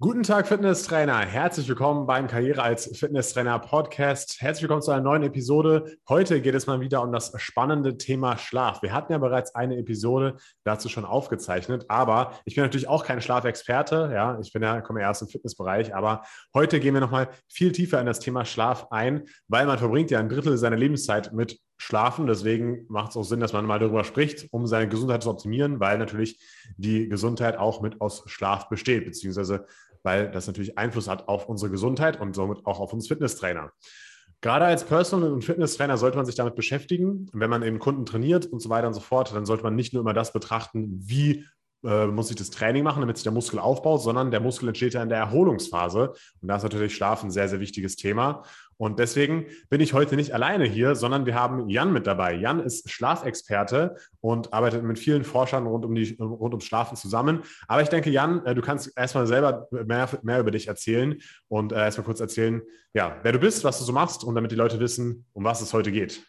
Guten Tag, Fitnesstrainer. Herzlich willkommen beim Karriere als Fitnesstrainer Podcast. Herzlich willkommen zu einer neuen Episode. Heute geht es mal wieder um das spannende Thema Schlaf. Wir hatten ja bereits eine Episode dazu schon aufgezeichnet, aber ich bin natürlich auch kein Schlafexperte. Ja, ich bin ja, komme ja erst im Fitnessbereich, aber heute gehen wir nochmal viel tiefer in das Thema Schlaf ein, weil man verbringt ja ein Drittel seiner Lebenszeit mit Schlafen. Deswegen macht es auch Sinn, dass man mal darüber spricht, um seine Gesundheit zu optimieren, weil natürlich die Gesundheit auch mit aus Schlaf besteht, beziehungsweise weil das natürlich Einfluss hat auf unsere Gesundheit und somit auch auf uns Fitnesstrainer. Gerade als Personal- und Fitnesstrainer sollte man sich damit beschäftigen. Wenn man eben Kunden trainiert und so weiter und so fort, dann sollte man nicht nur immer das betrachten, wie äh, muss ich das Training machen, damit sich der Muskel aufbaut, sondern der Muskel entsteht ja in der Erholungsphase. Und da ist natürlich Schlaf ein sehr, sehr wichtiges Thema. Und deswegen bin ich heute nicht alleine hier, sondern wir haben Jan mit dabei. Jan ist Schlafexperte und arbeitet mit vielen Forschern rund, um die, rund ums Schlafen zusammen. Aber ich denke, Jan, äh, du kannst erstmal selber mehr, mehr über dich erzählen und äh, erstmal kurz erzählen, ja, wer du bist, was du so machst und damit die Leute wissen, um was es heute geht.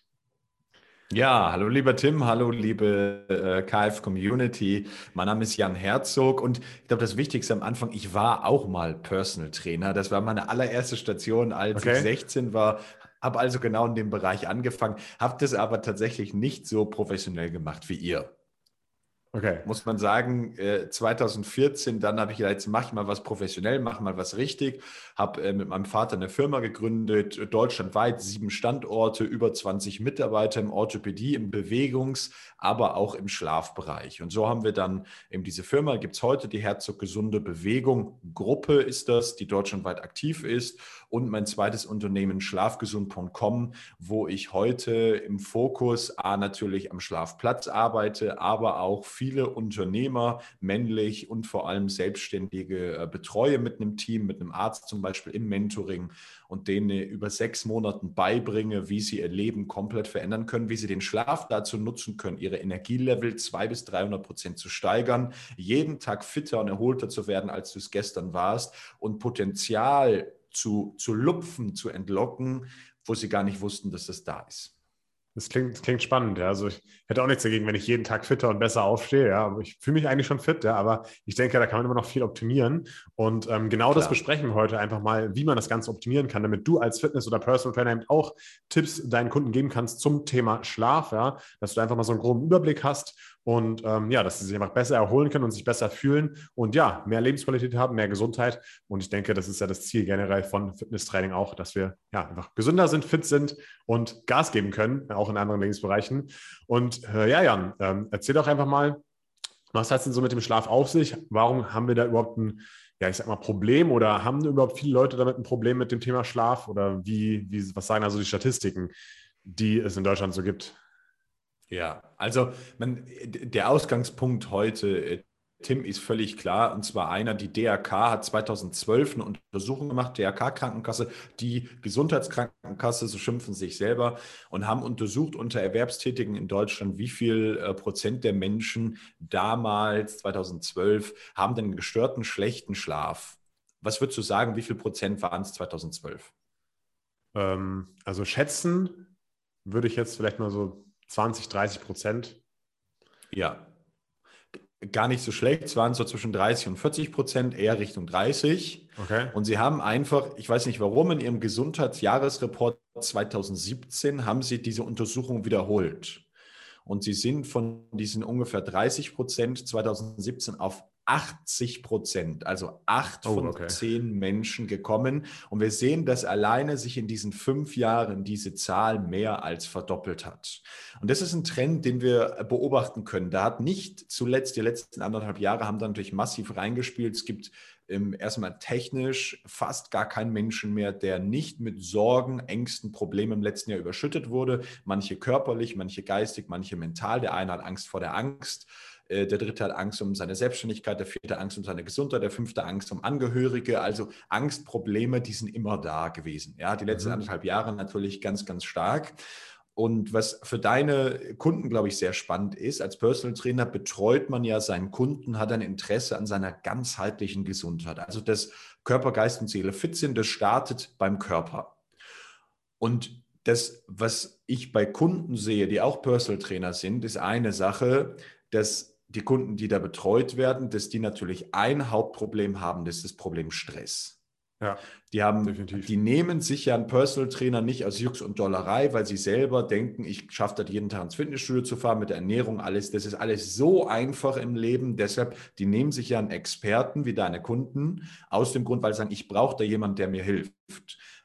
Ja, hallo lieber Tim, hallo liebe äh, KF-Community. Mein Name ist Jan Herzog und ich glaube, das Wichtigste am Anfang, ich war auch mal Personal Trainer. Das war meine allererste Station, als okay. ich 16 war. Habe also genau in dem Bereich angefangen, habe das aber tatsächlich nicht so professionell gemacht wie ihr. Okay. Muss man sagen, 2014, äh, dann habe ich jetzt mache ich mal was professionell, mache mal was richtig. Habe äh, mit meinem Vater eine Firma gegründet, deutschlandweit sieben Standorte, über 20 Mitarbeiter im Orthopädie, im Bewegungs-, aber auch im Schlafbereich. Und so haben wir dann eben diese Firma, gibt es heute die Herzog Gesunde Bewegung Gruppe ist das, die deutschlandweit aktiv ist. Und mein zweites Unternehmen schlafgesund.com, wo ich heute im Fokus A natürlich am Schlafplatz arbeite, aber auch viele Unternehmer, männlich und vor allem Selbstständige äh, betreue mit einem Team, mit einem Arzt zum Beispiel im Mentoring und denen über sechs Monaten beibringe, wie sie ihr Leben komplett verändern können, wie sie den Schlaf dazu nutzen können, ihre Energielevel zwei bis 300 Prozent zu steigern, jeden Tag fitter und erholter zu werden, als du es gestern warst und Potenzial zu, zu lupfen, zu entlocken, wo sie gar nicht wussten, dass das da ist. Das klingt, das klingt spannend, ja. Also ich hätte auch nichts dagegen, wenn ich jeden Tag fitter und besser aufstehe, ja. Ich fühle mich eigentlich schon fit, ja, aber ich denke, da kann man immer noch viel optimieren. Und ähm, genau Klar. das besprechen wir heute einfach mal, wie man das Ganze optimieren kann, damit du als Fitness- oder Personal Trainer auch Tipps deinen Kunden geben kannst zum Thema Schlaf, ja, dass du einfach mal so einen groben Überblick hast und ähm, ja, dass sie sich einfach besser erholen können und sich besser fühlen und ja, mehr Lebensqualität haben, mehr Gesundheit. Und ich denke, das ist ja das Ziel generell von Fitnesstraining auch, dass wir ja einfach gesünder sind, fit sind und Gas geben können, auch in anderen Lebensbereichen. Und äh, ja, Jan, ähm, erzähl doch einfach mal, was hat es denn so mit dem Schlaf auf sich? Warum haben wir da überhaupt ein, ja, ich sag mal, Problem oder haben überhaupt viele Leute damit ein Problem mit dem Thema Schlaf? Oder wie, wie was sagen also die Statistiken, die es in Deutschland so gibt? Ja, also man, der Ausgangspunkt heute, äh, Tim, ist völlig klar. Und zwar einer, die DRK hat 2012 eine Untersuchung gemacht, DRK-Krankenkasse, die Gesundheitskrankenkasse, so schimpfen sich selber, und haben untersucht unter Erwerbstätigen in Deutschland, wie viel äh, Prozent der Menschen damals, 2012, haben den gestörten, schlechten Schlaf. Was würdest du sagen, wie viel Prozent waren es 2012? Ähm, also schätzen würde ich jetzt vielleicht mal so 20, 30 Prozent. Ja, gar nicht so schlecht. Es waren so zwischen 30 und 40 Prozent, eher Richtung 30. Okay. Und sie haben einfach, ich weiß nicht warum, in ihrem Gesundheitsjahresreport 2017 haben sie diese Untersuchung wiederholt. Und sie sind von diesen ungefähr 30 Prozent 2017 auf 80 Prozent, also acht oh, von okay. zehn Menschen gekommen. Und wir sehen, dass alleine sich in diesen fünf Jahren diese Zahl mehr als verdoppelt hat. Und das ist ein Trend, den wir beobachten können. Da hat nicht zuletzt die letzten anderthalb Jahre haben da natürlich massiv reingespielt. Es gibt ähm, erstmal technisch fast gar keinen Menschen mehr, der nicht mit Sorgen, Ängsten, Problemen im letzten Jahr überschüttet wurde. Manche körperlich, manche geistig, manche mental. Der eine hat Angst vor der Angst. Äh, der dritte hat Angst um seine Selbstständigkeit, der vierte Angst um seine Gesundheit, der fünfte Angst um Angehörige. Also Angstprobleme, die sind immer da gewesen. Ja, die letzten mhm. anderthalb Jahre natürlich ganz, ganz stark. Und was für deine Kunden, glaube ich, sehr spannend ist, als Personal Trainer betreut man ja seinen Kunden, hat ein Interesse an seiner ganzheitlichen Gesundheit. Also dass Körper, Geist und Seele fit sind, das startet beim Körper. Und das, was ich bei Kunden sehe, die auch Personal Trainer sind, ist eine Sache, dass die Kunden, die da betreut werden, dass die natürlich ein Hauptproblem haben, das ist das Problem Stress. Ja, die haben, definitiv. die nehmen sich ja einen Personal Trainer nicht aus Jux und Dollerei, weil sie selber denken, ich schaffe das jeden Tag ins Fitnessstudio zu fahren mit der Ernährung, alles, das ist alles so einfach im Leben. Deshalb, die nehmen sich ja einen Experten wie deine Kunden aus dem Grund, weil sie sagen, ich brauche da jemanden, der mir hilft.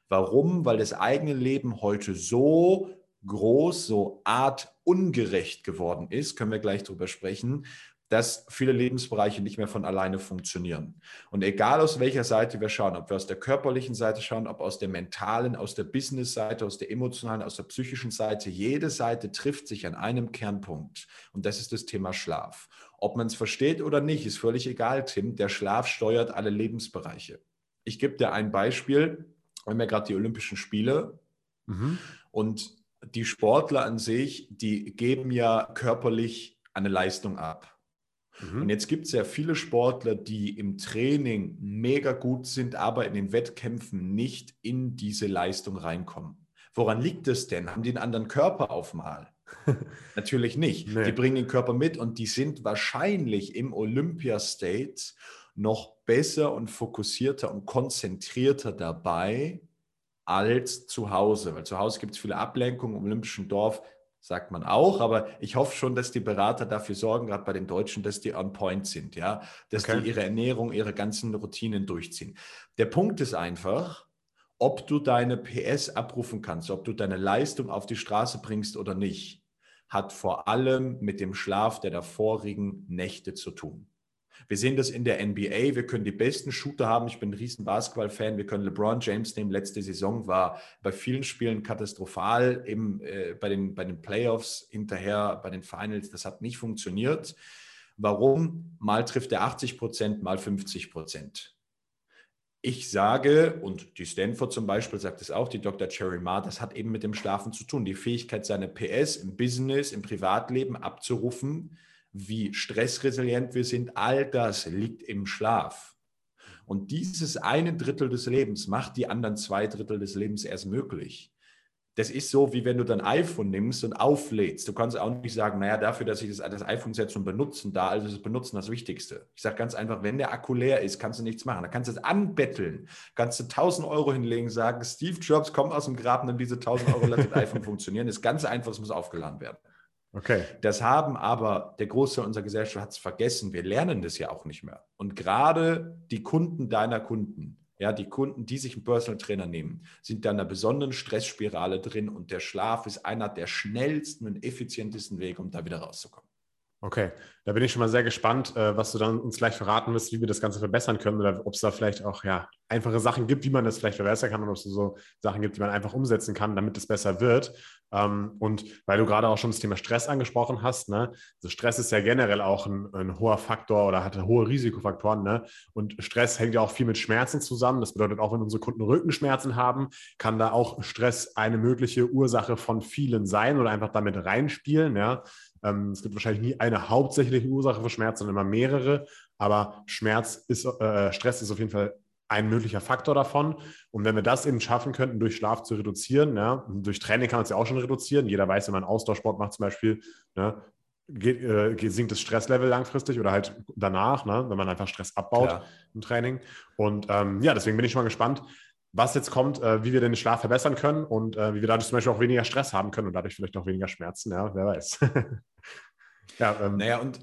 Warum? Weil das eigene Leben heute so groß, so art ungerecht geworden ist, können wir gleich drüber sprechen, dass viele Lebensbereiche nicht mehr von alleine funktionieren. Und egal aus welcher Seite wir schauen, ob wir aus der körperlichen Seite schauen, ob aus der mentalen, aus der Business-Seite, aus der emotionalen, aus der psychischen Seite, jede Seite trifft sich an einem Kernpunkt. Und das ist das Thema Schlaf. Ob man es versteht oder nicht, ist völlig egal, Tim. Der Schlaf steuert alle Lebensbereiche. Ich gebe dir ein Beispiel. Wir haben ja gerade die Olympischen Spiele. Mhm. Und die Sportler an sich, die geben ja körperlich eine Leistung ab. Mhm. Und jetzt gibt es ja viele Sportler, die im Training mega gut sind, aber in den Wettkämpfen nicht in diese Leistung reinkommen. Woran liegt es denn? Haben die einen anderen Körper auf mal? Natürlich nicht. Nee. Die bringen den Körper mit und die sind wahrscheinlich im Olympia-State noch besser und fokussierter und konzentrierter dabei als zu Hause. Weil zu Hause gibt es viele Ablenkungen im Olympischen Dorf sagt man auch, aber ich hoffe schon, dass die Berater dafür sorgen, gerade bei den Deutschen, dass die on point sind, ja, dass okay. die ihre Ernährung, ihre ganzen Routinen durchziehen. Der Punkt ist einfach, ob du deine PS abrufen kannst, ob du deine Leistung auf die Straße bringst oder nicht, hat vor allem mit dem Schlaf der davorigen Nächte zu tun. Wir sehen das in der NBA. Wir können die besten Shooter haben. Ich bin ein riesen Basketball-Fan. Wir können LeBron James nehmen. Letzte Saison war bei vielen Spielen katastrophal. Im, äh, bei, den, bei den Playoffs hinterher, bei den Finals. Das hat nicht funktioniert. Warum? Mal trifft er 80 Prozent, mal 50 Prozent. Ich sage, und die Stanford zum Beispiel sagt es auch, die Dr. Cherry Ma, das hat eben mit dem Schlafen zu tun. Die Fähigkeit, seine PS im Business, im Privatleben abzurufen, wie stressresilient wir sind, all das liegt im Schlaf. Und dieses eine Drittel des Lebens macht die anderen zwei Drittel des Lebens erst möglich. Das ist so, wie wenn du dein iPhone nimmst und auflädst. Du kannst auch nicht sagen, naja, dafür, dass ich das, das iPhone jetzt zum Benutzen da, also das Benutzen das Wichtigste. Ich sage ganz einfach, wenn der Akku leer ist, kannst du nichts machen. Da kannst du es anbetteln, kannst du 1000 Euro hinlegen, sagen, Steve Jobs, komm aus dem Graben, dann diese 1000 Euro lass das iPhone funktionieren. Das ist ganz einfach, es muss aufgeladen werden. Okay. Das haben aber der Großteil unserer Gesellschaft hat es vergessen. Wir lernen das ja auch nicht mehr. Und gerade die Kunden deiner Kunden, ja, die Kunden, die sich einen Personal Trainer nehmen, sind da in einer besonderen Stressspirale drin und der Schlaf ist einer der schnellsten und effizientesten Wege, um da wieder rauszukommen. Okay, da bin ich schon mal sehr gespannt, äh, was du dann uns gleich verraten wirst, wie wir das Ganze verbessern können oder ob es da vielleicht auch ja, einfache Sachen gibt, wie man das vielleicht verbessern kann und ob es so Sachen gibt, die man einfach umsetzen kann, damit es besser wird. Ähm, und weil du gerade auch schon das Thema Stress angesprochen hast, ne? Also Stress ist ja generell auch ein, ein hoher Faktor oder hat hohe Risikofaktoren. Ne? Und Stress hängt ja auch viel mit Schmerzen zusammen. Das bedeutet, auch wenn unsere Kunden Rückenschmerzen haben, kann da auch Stress eine mögliche Ursache von vielen sein oder einfach damit reinspielen. Ja? Ähm, es gibt wahrscheinlich nie eine hauptsächliche Ursache für Schmerz, sondern immer mehrere. Aber Schmerz ist, äh, Stress ist auf jeden Fall ein möglicher Faktor davon. Und wenn wir das eben schaffen könnten, durch Schlaf zu reduzieren, ja, durch Training kann man es ja auch schon reduzieren. Jeder weiß, wenn man Ausdauersport macht zum Beispiel, ne, geht, äh, sinkt das Stresslevel langfristig oder halt danach, ne, wenn man einfach Stress abbaut Klar. im Training. Und ähm, ja, deswegen bin ich schon mal gespannt, was jetzt kommt, äh, wie wir den Schlaf verbessern können und äh, wie wir dadurch zum Beispiel auch weniger Stress haben können und dadurch vielleicht auch weniger Schmerzen, ja, wer weiß. ja, ähm, naja, und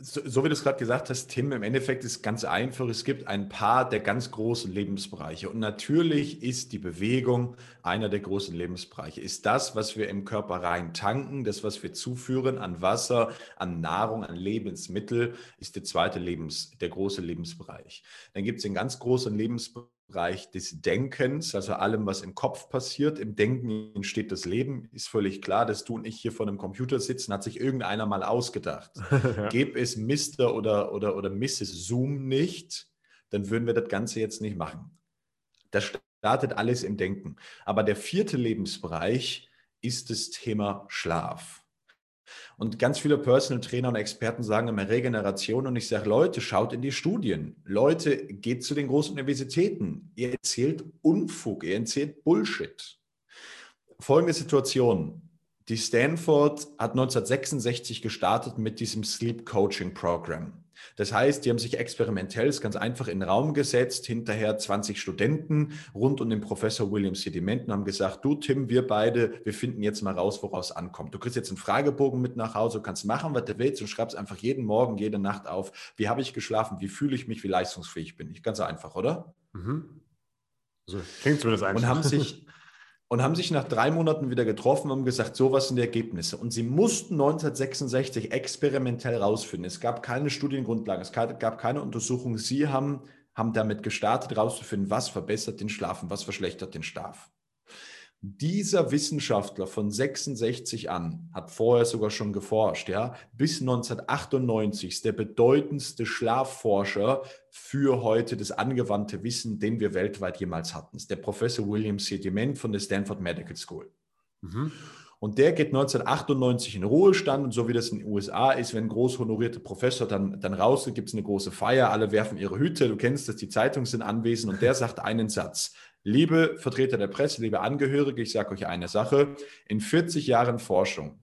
so, so, wie du es gerade gesagt hast, Tim, im Endeffekt ist ganz einfach. Es gibt ein paar der ganz großen Lebensbereiche. Und natürlich ist die Bewegung einer der großen Lebensbereiche. Ist das, was wir im Körper rein tanken, das, was wir zuführen an Wasser, an Nahrung, an Lebensmittel, ist der zweite Lebens, der große Lebensbereich. Dann gibt es den ganz großen Lebensbereich Bereich des Denkens, also allem, was im Kopf passiert. Im Denken entsteht das Leben. Ist völlig klar, dass du und ich hier vor einem Computer sitzen, hat sich irgendeiner mal ausgedacht. ja. Gäbe es Mr. oder, oder, oder Mrs. Zoom nicht, dann würden wir das Ganze jetzt nicht machen. Das startet alles im Denken. Aber der vierte Lebensbereich ist das Thema Schlaf. Und ganz viele Personal Trainer und Experten sagen immer Regeneration. Und ich sage, Leute, schaut in die Studien. Leute, geht zu den großen Universitäten. Ihr erzählt Unfug, ihr erzählt Bullshit. Folgende Situation. Die Stanford hat 1966 gestartet mit diesem Sleep Coaching Program. Das heißt, die haben sich experimentell ganz einfach in den Raum gesetzt, hinterher 20 Studenten rund um den Professor William Sediment und haben gesagt, du Tim, wir beide, wir finden jetzt mal raus, woraus ankommt. Du kriegst jetzt einen Fragebogen mit nach Hause, du kannst machen, was du willst und schreibst einfach jeden Morgen, jede Nacht auf, wie habe ich geschlafen, wie fühle ich mich, wie leistungsfähig bin ich. Ganz einfach, oder? Mhm. So klingt zumindest einfach. Und haben sich, und haben sich nach drei Monaten wieder getroffen und haben gesagt, so was sind die Ergebnisse. Und sie mussten 1966 experimentell rausfinden. Es gab keine Studiengrundlagen, es gab keine Untersuchung. Sie haben, haben damit gestartet, rauszufinden, was verbessert den Schlaf und was verschlechtert den Schlaf. Dieser Wissenschaftler von 66 an hat vorher sogar schon geforscht, ja, bis 1998 ist der bedeutendste Schlafforscher für heute das angewandte Wissen, den wir weltweit jemals hatten. Das ist der Professor William Sediment von der Stanford Medical School. Mhm. Und der geht 1998 in Ruhestand und so wie das in den USA ist, wenn ein groß honorierter Professor dann, dann rausgeht, gibt es eine große Feier, alle werfen ihre Hüte, du kennst das, die Zeitungen sind anwesend und der sagt einen Satz. Liebe Vertreter der Presse, liebe Angehörige, ich sage euch eine Sache. In 40 Jahren Forschung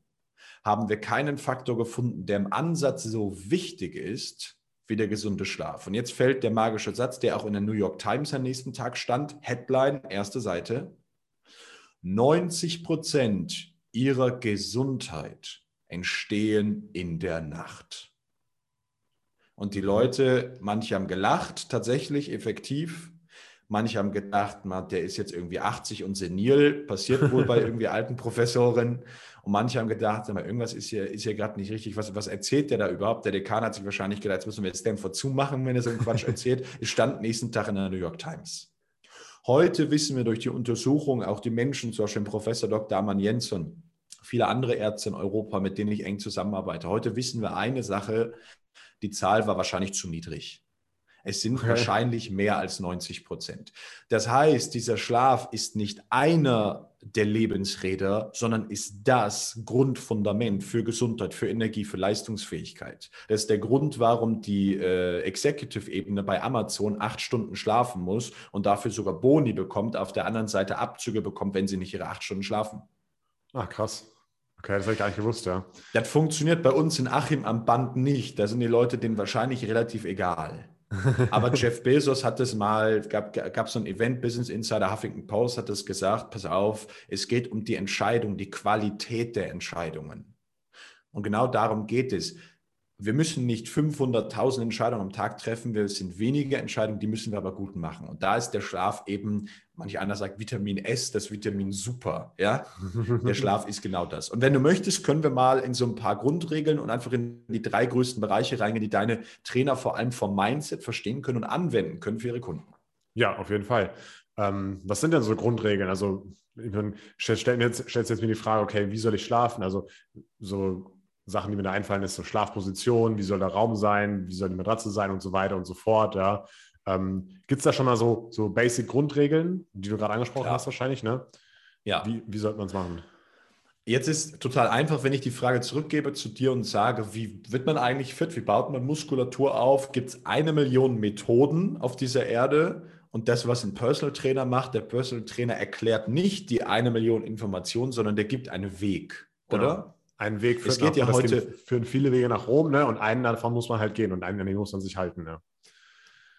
haben wir keinen Faktor gefunden, der im Ansatz so wichtig ist wie der gesunde Schlaf. Und jetzt fällt der magische Satz, der auch in der New York Times am nächsten Tag stand, Headline, erste Seite. 90 Prozent ihrer Gesundheit entstehen in der Nacht. Und die Leute, manche haben gelacht, tatsächlich effektiv, Manche haben gedacht, man, der ist jetzt irgendwie 80 und senil, passiert wohl bei irgendwie alten Professoren. Und manche haben gedacht, mal, irgendwas ist hier, ist hier gerade nicht richtig. Was, was erzählt der da überhaupt? Der Dekan hat sich wahrscheinlich gedacht, jetzt müssen wir jetzt Stanford zumachen, wenn er so einen Quatsch erzählt. Es stand nächsten Tag in der New York Times. Heute wissen wir durch die Untersuchung, auch die Menschen, zum Beispiel Professor Dr. Amann Jensen, viele andere Ärzte in Europa, mit denen ich eng zusammenarbeite. Heute wissen wir eine Sache, die Zahl war wahrscheinlich zu niedrig. Es sind okay. wahrscheinlich mehr als 90 Prozent. Das heißt, dieser Schlaf ist nicht einer der Lebensräder, sondern ist das Grundfundament für Gesundheit, für Energie, für Leistungsfähigkeit. Das ist der Grund, warum die äh, Executive-Ebene bei Amazon acht Stunden schlafen muss und dafür sogar Boni bekommt, auf der anderen Seite Abzüge bekommt, wenn sie nicht ihre acht Stunden schlafen. Ah, krass. Okay, das habe ich gar nicht gewusst, ja. Das funktioniert bei uns in Achim am Band nicht. Da sind die Leute denen wahrscheinlich relativ egal. Aber Jeff Bezos hat es mal, gab, gab so ein Event, Business Insider, Huffington Post hat es gesagt, pass auf, es geht um die Entscheidung, die Qualität der Entscheidungen. Und genau darum geht es wir müssen nicht 500.000 Entscheidungen am Tag treffen, wir sind wenige Entscheidungen, die müssen wir aber gut machen. Und da ist der Schlaf eben, manch einer sagt Vitamin S, das Vitamin Super. Ja? Der Schlaf ist genau das. Und wenn du möchtest, können wir mal in so ein paar Grundregeln und einfach in die drei größten Bereiche reingehen, die deine Trainer vor allem vom Mindset verstehen können und anwenden können für ihre Kunden. Ja, auf jeden Fall. Ähm, was sind denn so Grundregeln? Also, ich meine, stellst jetzt, stellst jetzt mir die Frage, okay, wie soll ich schlafen? Also, so Sachen, die mir da einfallen, ist so Schlafposition, wie soll der Raum sein, wie soll die Matratze sein und so weiter und so fort. Ja. Ähm, Gibt es da schon mal so, so Basic-Grundregeln, die du gerade angesprochen Klar. hast, wahrscheinlich, ne? Ja. Wie, wie sollte man es machen? Jetzt ist total einfach, wenn ich die Frage zurückgebe zu dir und sage, wie wird man eigentlich fit? Wie baut man Muskulatur auf? Gibt es eine Million Methoden auf dieser Erde? Und das, was ein Personal Trainer macht, der Personal Trainer erklärt nicht die eine Million Informationen, sondern der gibt einen Weg, genau. Ein Weg führt es geht nach, ja heute führen viele Wege nach Rom, ne? Und einen davon muss man halt gehen und einen an den muss man sich halten. Ne?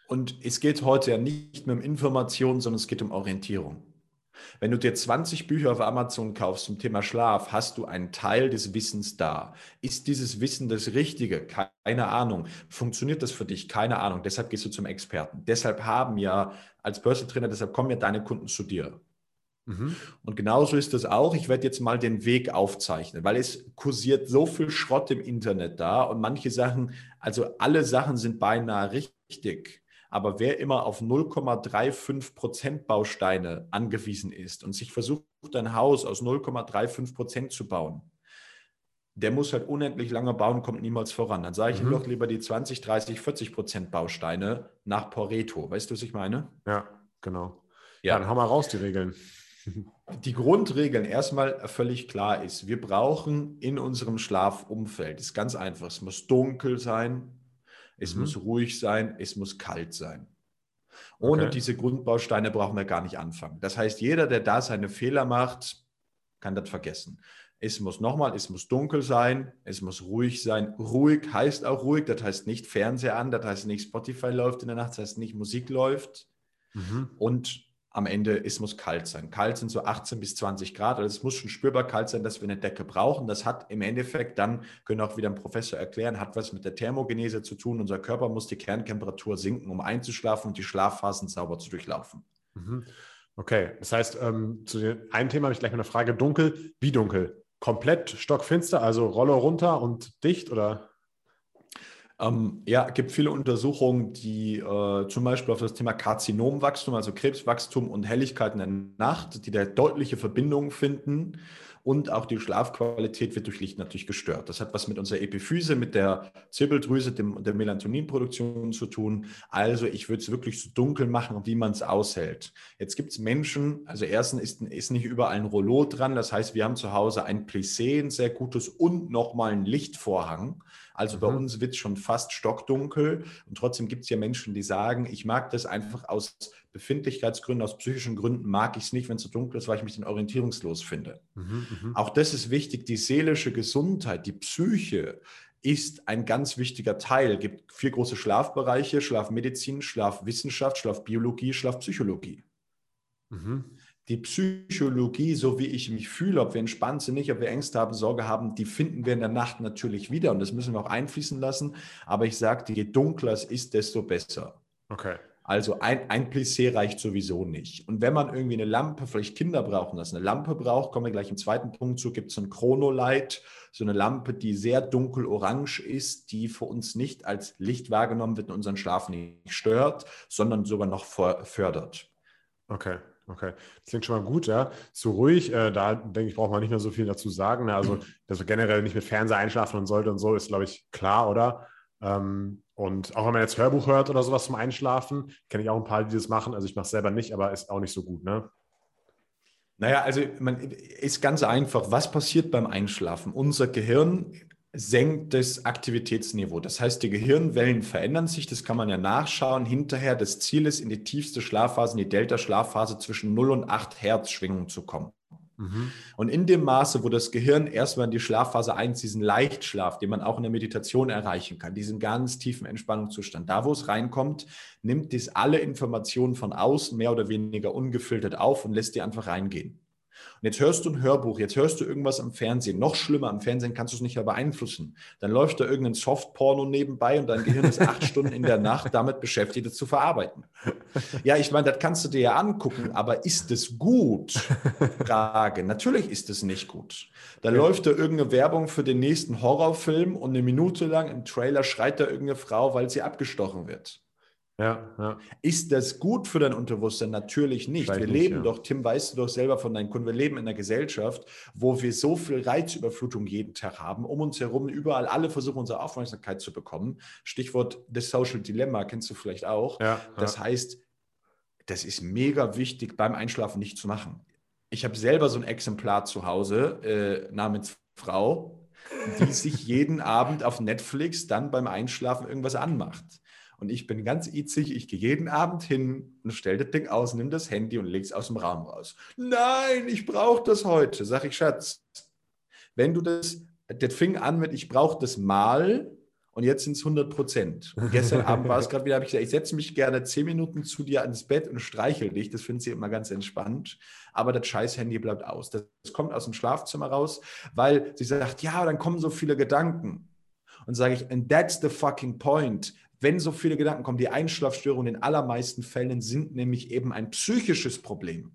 Und es geht heute ja nicht mehr um Informationen, sondern es geht um Orientierung. Wenn du dir 20 Bücher auf Amazon kaufst zum Thema Schlaf, hast du einen Teil des Wissens da. Ist dieses Wissen das Richtige? Keine Ahnung. Funktioniert das für dich? Keine Ahnung. Deshalb gehst du zum Experten. Deshalb haben ja als Personal Trainer, deshalb kommen ja deine Kunden zu dir. Mhm. Und genauso ist das auch. Ich werde jetzt mal den Weg aufzeichnen, weil es kursiert so viel Schrott im Internet da und manche Sachen, also alle Sachen sind beinahe richtig. Aber wer immer auf 0,35 Prozent Bausteine angewiesen ist und sich versucht, ein Haus aus 0,35 Prozent zu bauen, der muss halt unendlich lange bauen, kommt niemals voran. Dann sage ich mhm. ihm doch lieber die 20, 30, 40 Prozent Bausteine nach Pareto. Weißt du, was ich meine? Ja, genau. Ja, ja dann haben wir raus die Regeln die Grundregeln erstmal völlig klar ist, wir brauchen in unserem Schlafumfeld, ist ganz einfach, es muss dunkel sein, es mhm. muss ruhig sein, es muss kalt sein. Ohne okay. diese Grundbausteine brauchen wir gar nicht anfangen. Das heißt, jeder, der da seine Fehler macht, kann das vergessen. Es muss nochmal, es muss dunkel sein, es muss ruhig sein. Ruhig heißt auch ruhig, das heißt nicht Fernseher an, das heißt nicht Spotify läuft in der Nacht, das heißt nicht Musik läuft. Mhm. Und am Ende, es muss kalt sein. Kalt sind so 18 bis 20 Grad, also es muss schon spürbar kalt sein, dass wir eine Decke brauchen. Das hat im Endeffekt, dann können auch wieder ein Professor erklären, hat was mit der Thermogenese zu tun. Unser Körper muss die Kerntemperatur sinken, um einzuschlafen und die Schlafphasen sauber zu durchlaufen. Mhm. Okay, das heißt, ähm, zu einen Thema habe ich gleich mal eine Frage. Dunkel, wie dunkel? Komplett stockfinster, also Rolle runter und dicht oder? Ähm, ja, es gibt viele Untersuchungen, die äh, zum Beispiel auf das Thema Karzinomwachstum, also Krebswachstum und Helligkeit in der Nacht, die da deutliche Verbindungen finden und auch die Schlafqualität wird durch Licht natürlich gestört. Das hat was mit unserer Epiphyse, mit der Zirbeldrüse, dem, der Melatoninproduktion zu tun. Also ich würde es wirklich so dunkel machen, wie man es aushält. Jetzt gibt es Menschen, also erstens ist, ist nicht überall ein Rollo dran. Das heißt, wir haben zu Hause ein Plissé, ein sehr gutes und nochmal einen Lichtvorhang. Also bei mhm. uns wird es schon fast stockdunkel und trotzdem gibt es ja Menschen, die sagen, ich mag das einfach aus Befindlichkeitsgründen, aus psychischen Gründen mag ich es nicht, wenn es so dunkel ist, weil ich mich dann orientierungslos finde. Mhm, mhm, Auch das ist wichtig, die seelische Gesundheit, die Psyche ist ein ganz wichtiger Teil. Es gibt vier große Schlafbereiche, Schlafmedizin, Schlafwissenschaft, Schlafbiologie, Schlafpsychologie. Mhm die Psychologie, so wie ich mich fühle, ob wir entspannt sind, nicht, ob wir Ängste haben, Sorge haben, die finden wir in der Nacht natürlich wieder und das müssen wir auch einfließen lassen. Aber ich sage, je dunkler es ist, desto besser. Okay. Also ein, ein Plissé reicht sowieso nicht. Und wenn man irgendwie eine Lampe, vielleicht Kinder brauchen das, eine Lampe braucht, kommen wir gleich im zweiten Punkt zu, gibt es ein Chronolight, so eine Lampe, die sehr dunkel-orange ist, die für uns nicht als Licht wahrgenommen wird und unseren Schlaf nicht stört, sondern sogar noch fördert. Okay. Okay, das klingt schon mal gut, ja. Zu ruhig, äh, da denke ich, braucht man nicht mehr so viel dazu sagen. Ne? Also, dass man generell nicht mit Fernseher einschlafen sollte und so, ist, glaube ich, klar, oder? Ähm, und auch wenn man jetzt Hörbuch hört oder sowas zum Einschlafen, kenne ich auch ein paar, die das machen. Also, ich mache es selber nicht, aber ist auch nicht so gut, ne? Naja, also man ist ganz einfach. Was passiert beim Einschlafen? Unser Gehirn senkt das Aktivitätsniveau. Das heißt, die Gehirnwellen verändern sich, das kann man ja nachschauen. Hinterher, das Ziel ist, in die tiefste Schlafphase, in die Delta-Schlafphase zwischen 0 und 8 Hertz Schwingungen zu kommen. Mhm. Und in dem Maße, wo das Gehirn erstmal in die Schlafphase 1, diesen Leichtschlaf, den man auch in der Meditation erreichen kann, diesen ganz tiefen Entspannungszustand, da wo es reinkommt, nimmt dies alle Informationen von außen mehr oder weniger ungefiltert auf und lässt die einfach reingehen. Und jetzt hörst du ein Hörbuch, jetzt hörst du irgendwas am Fernsehen. Noch schlimmer, am Fernsehen kannst du es nicht mehr beeinflussen. Dann läuft da irgendein Softporno nebenbei und dein Gehirn ist acht Stunden in der Nacht damit beschäftigt, es zu verarbeiten. Ja, ich meine, das kannst du dir ja angucken, aber ist es gut? Frage. Natürlich ist es nicht gut. Da ja. läuft da irgendeine Werbung für den nächsten Horrorfilm und eine Minute lang im Trailer schreit da irgendeine Frau, weil sie abgestochen wird. Ja, ja. Ist das gut für dein Unterbewusstsein? Natürlich nicht. wir leben ja. doch, Tim, weißt du doch selber von deinen Kunden, wir leben in einer Gesellschaft, wo wir so viel Reizüberflutung jeden Tag haben, um uns herum, überall alle versuchen, unsere Aufmerksamkeit zu bekommen. Stichwort das Social Dilemma, kennst du vielleicht auch. Ja, das heißt, das ist mega wichtig beim Einschlafen nicht zu machen. Ich habe selber so ein Exemplar zu Hause äh, namens Frau, die sich jeden Abend auf Netflix dann beim Einschlafen irgendwas anmacht. Und ich bin ganz itzig, ich gehe jeden Abend hin und stelle das Ding aus, nimm das Handy und lege es aus dem Raum raus. Nein, ich brauche das heute. Sag ich, Schatz, wenn du das, das fing an mit, ich brauche das mal und jetzt sind es 100 Prozent. Gestern Abend war es gerade wieder, habe ich gesagt, ich setze mich gerne zehn Minuten zu dir ans Bett und streichel dich. Das finde sie immer ganz entspannt. Aber das scheiß Handy bleibt aus. Das kommt aus dem Schlafzimmer raus, weil sie sagt, ja, dann kommen so viele Gedanken. Und sage ich, and that's the fucking point wenn so viele Gedanken kommen. Die Einschlafstörungen in den allermeisten Fällen sind nämlich eben ein psychisches Problem,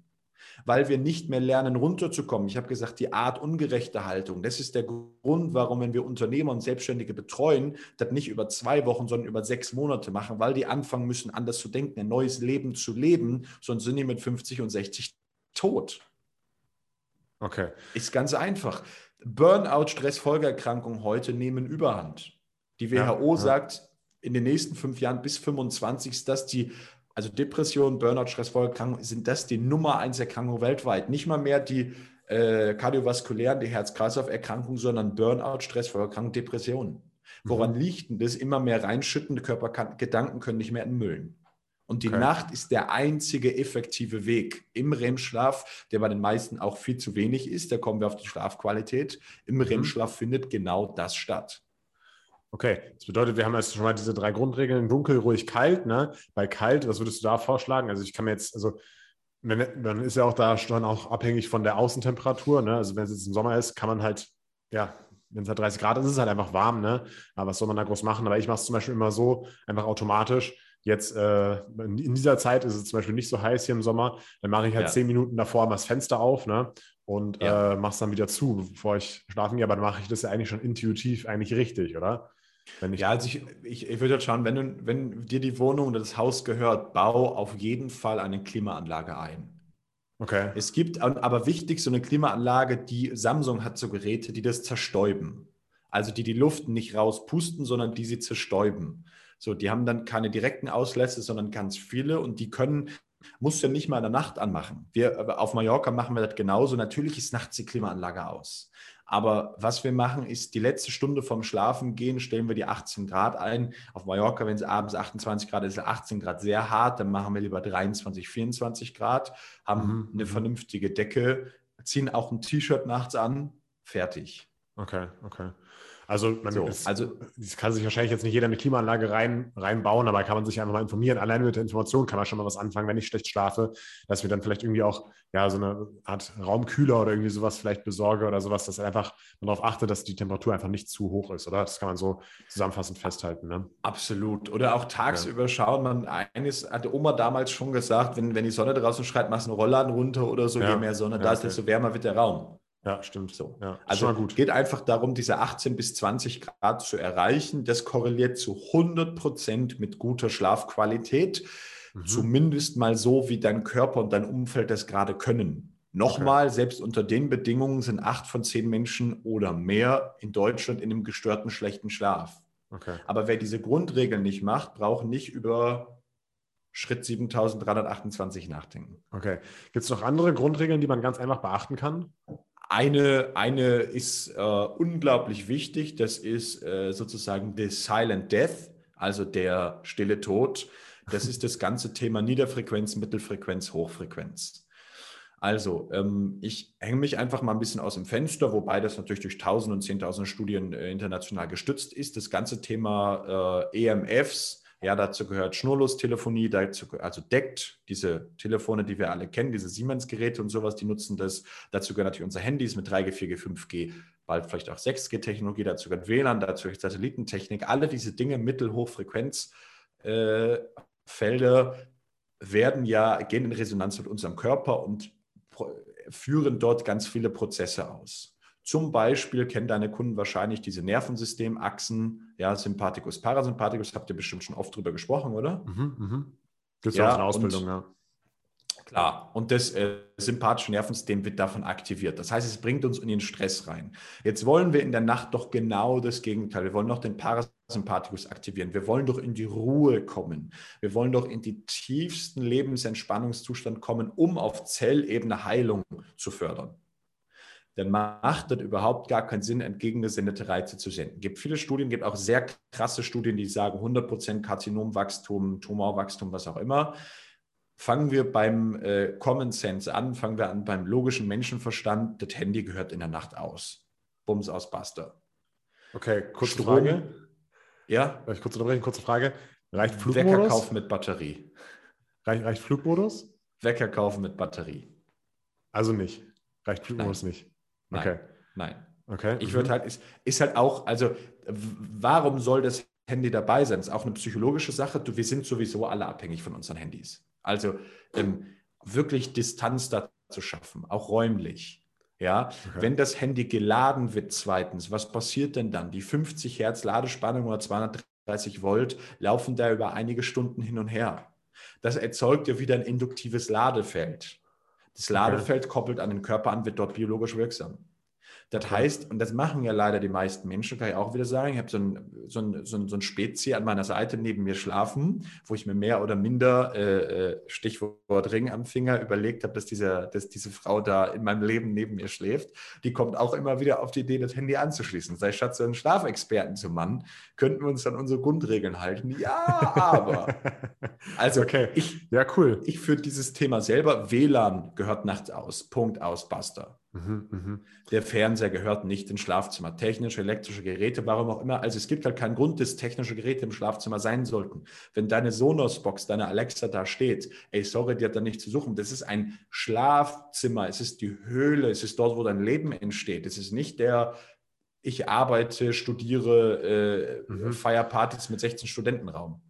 weil wir nicht mehr lernen, runterzukommen. Ich habe gesagt, die Art ungerechte Haltung, das ist der Grund, warum, wenn wir Unternehmer und Selbstständige betreuen, das nicht über zwei Wochen, sondern über sechs Monate machen, weil die anfangen müssen, anders zu denken, ein neues Leben zu leben, sonst sind die mit 50 und 60 tot. Okay. Ist ganz einfach. Burnout, Stressfolgeerkrankungen heute nehmen Überhand. Die WHO ja, ja. sagt, in den nächsten fünf Jahren bis 25 ist das die, also Depression, Burnout, Stressfolgeerkrankungen, sind das die Nummer eins Erkrankungen weltweit. Nicht mal mehr die äh, kardiovaskulären, die Herz-Kreislauf-Erkrankungen, sondern Burnout, Stressfolgeerkrankungen, Depressionen. Woran mhm. liegt denn das? Immer mehr reinschüttende Körpergedanken können nicht mehr entmüllen. Und die okay. Nacht ist der einzige effektive Weg im REM-Schlaf, der bei den meisten auch viel zu wenig ist. Da kommen wir auf die Schlafqualität. Im mhm. REM-Schlaf findet genau das statt. Okay, das bedeutet, wir haben jetzt schon mal diese drei Grundregeln: dunkel, ruhig, kalt. Ne? Bei kalt, was würdest du da vorschlagen? Also, ich kann mir jetzt, also, dann ist ja auch da schon auch abhängig von der Außentemperatur. Ne? Also, wenn es jetzt im Sommer ist, kann man halt, ja, wenn es halt 30 Grad ist, ist es halt einfach warm. Ne? Aber was soll man da groß machen? Aber ich mache es zum Beispiel immer so, einfach automatisch Jetzt äh, in dieser Zeit ist es zum Beispiel nicht so heiß hier im Sommer. Dann mache ich halt ja. zehn Minuten davor mal das Fenster auf ne? und ja. äh, mache es dann wieder zu, bevor ich schlafen gehe. Aber dann mache ich das ja eigentlich schon intuitiv eigentlich richtig, oder? Ja, also ich, ich, ich würde halt schauen, wenn, du, wenn dir die Wohnung oder das Haus gehört, bau auf jeden Fall eine Klimaanlage ein. Okay. Es gibt aber wichtig so eine Klimaanlage, die Samsung hat so Geräte, die das zerstäuben. Also die die Luft nicht rauspusten, sondern die sie zerstäuben. So, die haben dann keine direkten Auslässe, sondern ganz viele und die können, musst du ja nicht mal in der Nacht anmachen. Wir auf Mallorca machen wir das genauso. Natürlich ist nachts die Klimaanlage aus. Aber was wir machen, ist die letzte Stunde vom Schlafen gehen, stellen wir die 18 Grad ein. Auf Mallorca, wenn es abends 28 Grad ist, ist 18 Grad sehr hart, dann machen wir lieber 23, 24 Grad, haben mhm. eine mhm. vernünftige Decke, ziehen auch ein T-Shirt nachts an, fertig. Okay, okay. Also, man, so, ist, also das kann sich wahrscheinlich jetzt nicht jeder eine Klimaanlage rein, reinbauen, aber kann man sich einfach mal informieren. Allein mit der Information kann man schon mal was anfangen, wenn ich schlecht schlafe, dass wir dann vielleicht irgendwie auch ja, so eine Art Raumkühler oder irgendwie sowas vielleicht besorge oder sowas, dass einfach man darauf achtet, dass die Temperatur einfach nicht zu hoch ist, oder? Das kann man so zusammenfassend festhalten. Ne? Absolut. Oder auch tagsüber ja. schauen. Man, eines hatte Oma damals schon gesagt, wenn, wenn die Sonne draußen schreit, machst du einen Rollladen runter oder so, ja. je mehr Sonne ja, da ist, desto wärmer wird der Raum. Ja, stimmt. So. Ja, also gut. geht einfach darum, diese 18 bis 20 Grad zu erreichen. Das korreliert zu 100 Prozent mit guter Schlafqualität. Mhm. Zumindest mal so, wie dein Körper und dein Umfeld das gerade können. Nochmal, okay. selbst unter den Bedingungen sind acht von zehn Menschen oder mehr in Deutschland in einem gestörten, schlechten Schlaf. Okay. Aber wer diese Grundregeln nicht macht, braucht nicht über Schritt 7328 nachdenken. Okay. Gibt es noch andere Grundregeln, die man ganz einfach beachten kann? Eine, eine ist äh, unglaublich wichtig, das ist äh, sozusagen the silent death, also der stille Tod. Das ist das ganze Thema Niederfrequenz, Mittelfrequenz, Hochfrequenz. Also, ähm, ich hänge mich einfach mal ein bisschen aus dem Fenster, wobei das natürlich durch tausend und zehntausend Studien äh, international gestützt ist. Das ganze Thema äh, EMFs, ja, dazu gehört Schnurlostelefonie, dazu, also deckt diese Telefone, die wir alle kennen, diese Siemens-Geräte und sowas, die nutzen das. Dazu gehört natürlich unser Handys mit 3G, 4G, 5G, bald vielleicht auch 6G-Technologie, dazu gehört WLAN, dazu gehört Satellitentechnik. Alle diese Dinge, Mittel-Hochfrequenzfelder, äh, werden ja, gehen in Resonanz mit unserem Körper und führen dort ganz viele Prozesse aus. Zum Beispiel kennen deine Kunden wahrscheinlich diese Nervensystemachsen, ja, Sympathikus, Parasympathikus, habt ihr bestimmt schon oft drüber gesprochen, oder? Mhm, mhm. Gibt es ja, auch eine Ausbildung, ja. Klar, und das äh, sympathische Nervensystem wird davon aktiviert. Das heißt, es bringt uns in den Stress rein. Jetzt wollen wir in der Nacht doch genau das Gegenteil. Wir wollen doch den Parasympathikus aktivieren. Wir wollen doch in die Ruhe kommen. Wir wollen doch in die tiefsten Lebensentspannungszustand kommen, um auf Zellebene Heilung zu fördern dann macht das überhaupt gar keinen Sinn, entgegengesendete Reize zu senden. Es gibt viele Studien, gibt auch sehr krasse Studien, die sagen 100% Karzinomwachstum, Tumorwachstum, was auch immer. Fangen wir beim äh, Common Sense an, fangen wir an beim logischen Menschenverstand. Das Handy gehört in der Nacht aus. Bums aus Buster. Okay, kurze Strom, Frage. Ja? Darf ich kurz unterbrechen? Kurze Frage. Reicht Flugmodus? Wecker kaufen mit Batterie. Reicht, reicht Flugmodus? Wecker kaufen mit Batterie. Also nicht. Reicht Flugmodus Nein. nicht. Nein. Okay. Nein. Okay. Ich würde mhm. halt, ist, ist halt auch, also warum soll das Handy dabei sein? Das ist auch eine psychologische Sache. Du, wir sind sowieso alle abhängig von unseren Handys. Also ähm, wirklich Distanz dazu schaffen, auch räumlich. Ja, okay. wenn das Handy geladen wird, zweitens, was passiert denn dann? Die 50 Hertz Ladespannung oder 230 Volt laufen da über einige Stunden hin und her. Das erzeugt ja wieder ein induktives Ladefeld. Das Ladefeld koppelt an den Körper an, wird dort biologisch wirksam. Das heißt, und das machen ja leider die meisten Menschen, kann ich auch wieder sagen, ich habe so ein, so ein, so ein, so ein Spezi an meiner Seite neben mir schlafen, wo ich mir mehr oder minder, äh, äh Stichwort Ring am Finger, überlegt habe, dass, dieser, dass diese Frau da in meinem Leben neben mir schläft. Die kommt auch immer wieder auf die Idee, das Handy anzuschließen. Sei statt so einen Schlafexperten zu Mann, könnten wir uns an unsere Grundregeln halten. Ja, aber. Also, okay. ich, ja, cool. Ich führe dieses Thema selber. WLAN gehört nachts aus. Punkt aus, basta. Mhm, mh. Der Fernseher gehört nicht ins Schlafzimmer. Technische, elektrische Geräte, warum auch immer. Also es gibt halt keinen Grund, dass technische Geräte im Schlafzimmer sein sollten. Wenn deine Sonos-Box, deine Alexa da steht, ey, sorry, die hat da nicht zu suchen. Das ist ein Schlafzimmer. Es ist die Höhle. Es ist dort, wo dein Leben entsteht. Es ist nicht der, ich arbeite, studiere, äh, mhm. Feierpartys mit 16 Studentenraum.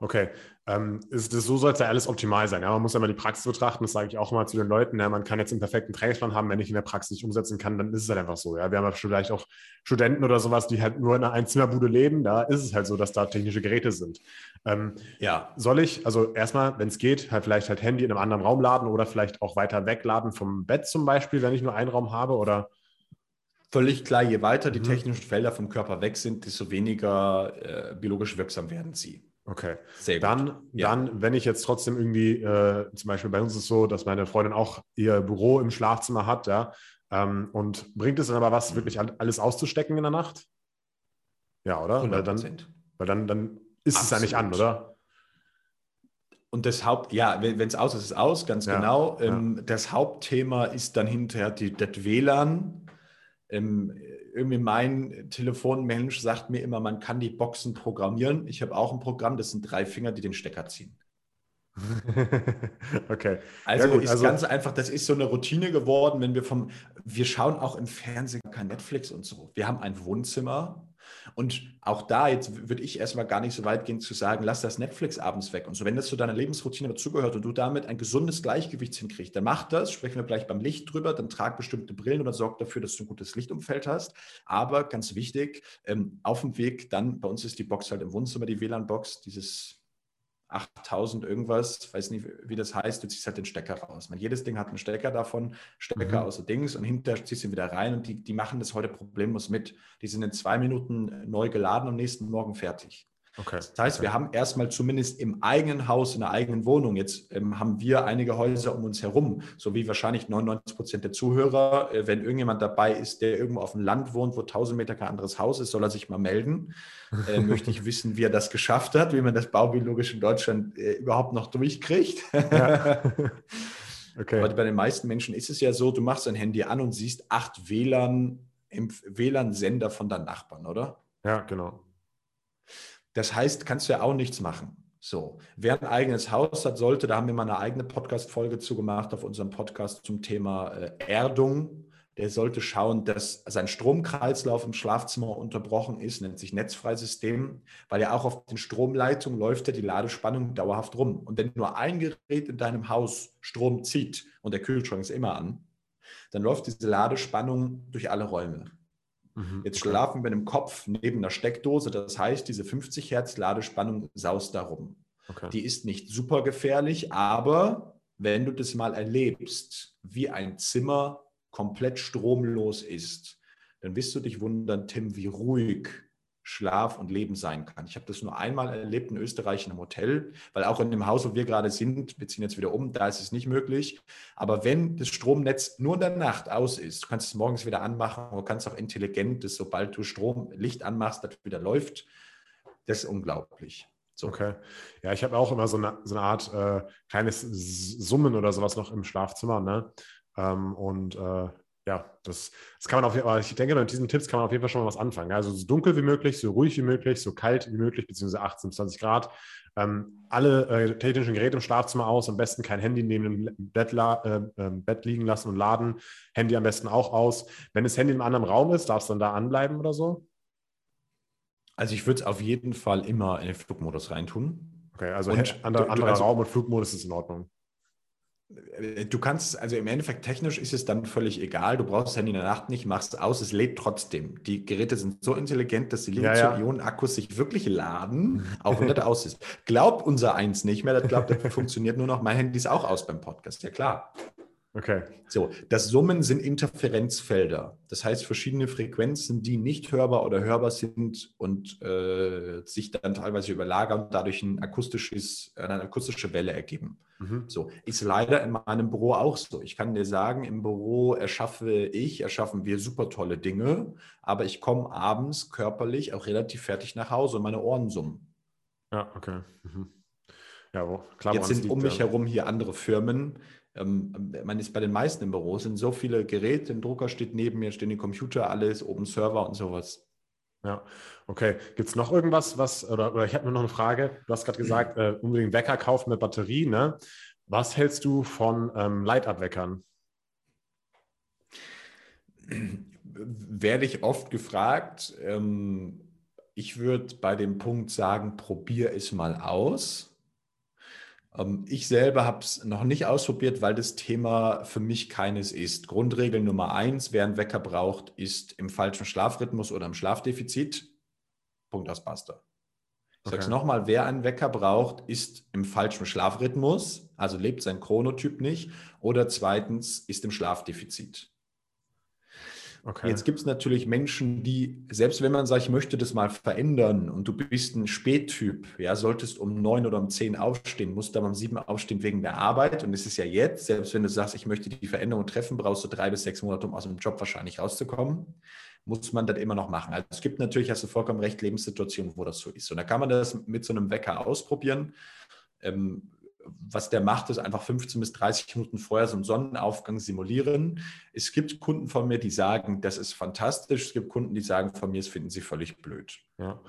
Okay, ähm, ist das, so soll es ja alles optimal sein. Ja? Man muss ja mal die Praxis betrachten, das sage ich auch immer zu den Leuten. Ja? Man kann jetzt einen perfekten Trainingsplan haben, wenn ich in der Praxis nicht umsetzen kann, dann ist es halt einfach so. Ja? Wir haben ja vielleicht auch Studenten oder sowas, die halt nur in einer Einzimmerbude leben. Da ist es halt so, dass da technische Geräte sind. Ähm, ja. Soll ich, also erstmal, wenn es geht, halt vielleicht halt Handy in einem anderen Raum laden oder vielleicht auch weiter wegladen vom Bett zum Beispiel, wenn ich nur einen Raum habe oder Völlig klar, je weiter die mhm. technischen Felder vom Körper weg sind, desto weniger äh, biologisch wirksam werden sie. Okay. Sehr gut. Dann, ja. dann, wenn ich jetzt trotzdem irgendwie, äh, zum Beispiel bei uns ist es so, dass meine Freundin auch ihr Büro im Schlafzimmer hat, ja, ähm, und bringt es dann aber was, wirklich alles auszustecken in der Nacht? Ja, oder? 100%. Weil dann, weil dann, dann ist Absolut. es ja nicht an, oder? Und das Haupt, ja, wenn es aus ist, ist es aus, ganz ja, genau. Ähm, ja. Das Hauptthema ist dann hinterher die, das WLAN. Ähm, irgendwie mein Telefonmensch sagt mir immer, man kann die Boxen programmieren. Ich habe auch ein Programm, das sind drei Finger, die den Stecker ziehen. okay. Also ja, gut, ist also ganz einfach, das ist so eine Routine geworden, wenn wir vom, wir schauen auch im Fernsehen kein Netflix und so. Wir haben ein Wohnzimmer, und auch da, jetzt würde ich erstmal gar nicht so weit gehen zu sagen, lass das Netflix abends weg und so. Wenn das zu deiner Lebensroutine dazugehört und du damit ein gesundes Gleichgewicht hinkriegst, dann mach das, sprechen wir gleich beim Licht drüber, dann trag bestimmte Brillen oder sorg dafür, dass du ein gutes Lichtumfeld hast. Aber ganz wichtig, ähm, auf dem Weg dann, bei uns ist die Box halt im Wohnzimmer, die WLAN-Box, dieses 8000 irgendwas, weiß nicht, wie das heißt, du ziehst halt den Stecker raus. jedes Ding hat einen Stecker davon, Stecker mhm. außer Dings und hinterher ziehst du ihn wieder rein und die, die machen das heute problemlos mit. Die sind in zwei Minuten neu geladen und nächsten Morgen fertig. Okay. Das heißt, okay. wir haben erstmal zumindest im eigenen Haus, in der eigenen Wohnung, jetzt ähm, haben wir einige Häuser um uns herum, so wie wahrscheinlich 99 Prozent der Zuhörer. Äh, wenn irgendjemand dabei ist, der irgendwo auf dem Land wohnt, wo 1000 Meter kein anderes Haus ist, soll er sich mal melden. Äh, möchte ich wissen, wie er das geschafft hat, wie man das baubiologisch in Deutschland äh, überhaupt noch durchkriegt. Ja. Okay. Aber bei den meisten Menschen ist es ja so, du machst dein Handy an und siehst acht WLAN, WLAN-Sender von deinen Nachbarn, oder? Ja, genau. Das heißt, kannst du ja auch nichts machen. So, wer ein eigenes Haus hat, sollte, da haben wir mal eine eigene Podcast-Folge zu gemacht auf unserem Podcast zum Thema äh, Erdung. Der sollte schauen, dass sein Stromkreislauf im Schlafzimmer unterbrochen ist, nennt sich Netzfreisystem, weil ja auch auf den Stromleitungen läuft ja die Ladespannung dauerhaft rum. Und wenn nur ein Gerät in deinem Haus Strom zieht und der Kühlschrank ist immer an, dann läuft diese Ladespannung durch alle Räume. Mhm, Jetzt okay. schlafen wir im Kopf neben der Steckdose. Das heißt, diese 50 Hertz Ladespannung saust darum. Okay. Die ist nicht super gefährlich, aber wenn du das mal erlebst, wie ein Zimmer komplett stromlos ist, dann wirst du dich wundern, Tim, wie ruhig Schlaf und Leben sein kann. Ich habe das nur einmal erlebt in Österreich in einem Hotel, weil auch in dem Haus, wo wir gerade sind, wir ziehen jetzt wieder um, da ist es nicht möglich. Aber wenn das Stromnetz nur in der Nacht aus ist, du kannst es morgens wieder anmachen, du kannst auch intelligent, dass sobald du Strom, Licht anmachst, das wieder läuft. Das ist unglaublich. So. Okay. Ja, ich habe auch immer so eine, so eine Art äh, kleines Summen oder sowas noch im Schlafzimmer. Ne? Ähm, und äh, ja, das, das kann man auf jeden Fall, ich denke, mit diesen Tipps kann man auf jeden Fall schon mal was anfangen. Also so dunkel wie möglich, so ruhig wie möglich, so kalt wie möglich, beziehungsweise 18 bis 20 Grad. Ähm, alle äh, technischen Geräte im Schlafzimmer aus, am besten kein Handy neben dem Bett, äh, äh, Bett, liegen lassen und laden. Handy am besten auch aus. Wenn das Handy in einem anderen Raum ist, darf es dann da anbleiben oder so? Also ich würde es auf jeden Fall immer in den Flugmodus reintun. Okay, also und, anderer, anderer also, Raum und Flugmodus ist in Ordnung. Äh, du kannst, also im Endeffekt technisch ist es dann völlig egal. Du brauchst das Handy in der Nacht nicht, machst es aus, es lädt trotzdem. Die Geräte sind so intelligent, dass die Lithium-Ionen-Akkus sich wirklich laden, auch wenn das aus ist. Glaubt unser eins nicht mehr, das glaubt, das funktioniert nur noch. Mein Handy ist auch aus beim Podcast, ja klar. Okay. So, das Summen sind Interferenzfelder. Das heißt, verschiedene Frequenzen, die nicht hörbar oder hörbar sind und äh, sich dann teilweise überlagern und dadurch ein akustisches, eine akustische Welle ergeben. Mhm. So, ist leider in meinem Büro auch so. Ich kann dir sagen, im Büro erschaffe ich, erschaffen wir super tolle Dinge, aber ich komme abends körperlich auch relativ fertig nach Hause und meine Ohren summen. Ja, okay. Mhm. Ja, klar, Jetzt sind um mich ja. herum hier andere Firmen, ähm, man ist bei den meisten im Büro, sind so viele Geräte, ein Drucker steht neben mir, stehen die Computer, alles, Open Server und sowas. Ja, okay. Gibt es noch irgendwas, was, oder, oder ich habe nur noch eine Frage. Du hast gerade gesagt, äh, unbedingt Wecker kaufen mit Batterie, ne? Was hältst du von ähm, Leitabweckern? Werde ich oft gefragt. Ähm, ich würde bei dem Punkt sagen, probier es mal aus. Ähm, ich selber habe es noch nicht ausprobiert, weil das Thema für mich keines ist. Grundregel Nummer eins, wer einen Wecker braucht, ist im falschen Schlafrhythmus oder im Schlafdefizit. Punkt aus Basta. Ich okay. sage es nochmal, wer einen Wecker braucht, ist im falschen Schlafrhythmus, also lebt sein Chronotyp nicht, oder zweitens ist im Schlafdefizit. Okay. Jetzt gibt es natürlich Menschen, die, selbst wenn man sagt, ich möchte das mal verändern und du bist ein Spättyp, ja, solltest um neun oder um zehn aufstehen, musst aber um sieben aufstehen wegen der Arbeit. Und es ist ja jetzt, selbst wenn du sagst, ich möchte die Veränderung treffen, brauchst du drei bis sechs Monate, um aus dem Job wahrscheinlich rauszukommen muss man das immer noch machen. Also es gibt natürlich, hast du vollkommen recht, Lebenssituationen, wo das so ist. Und da kann man das mit so einem Wecker ausprobieren. Ähm, was der macht, ist einfach 15 bis 30 Minuten vorher so einen Sonnenaufgang simulieren. Es gibt Kunden von mir, die sagen, das ist fantastisch. Es gibt Kunden, die sagen von mir, das finden sie völlig blöd. Ja.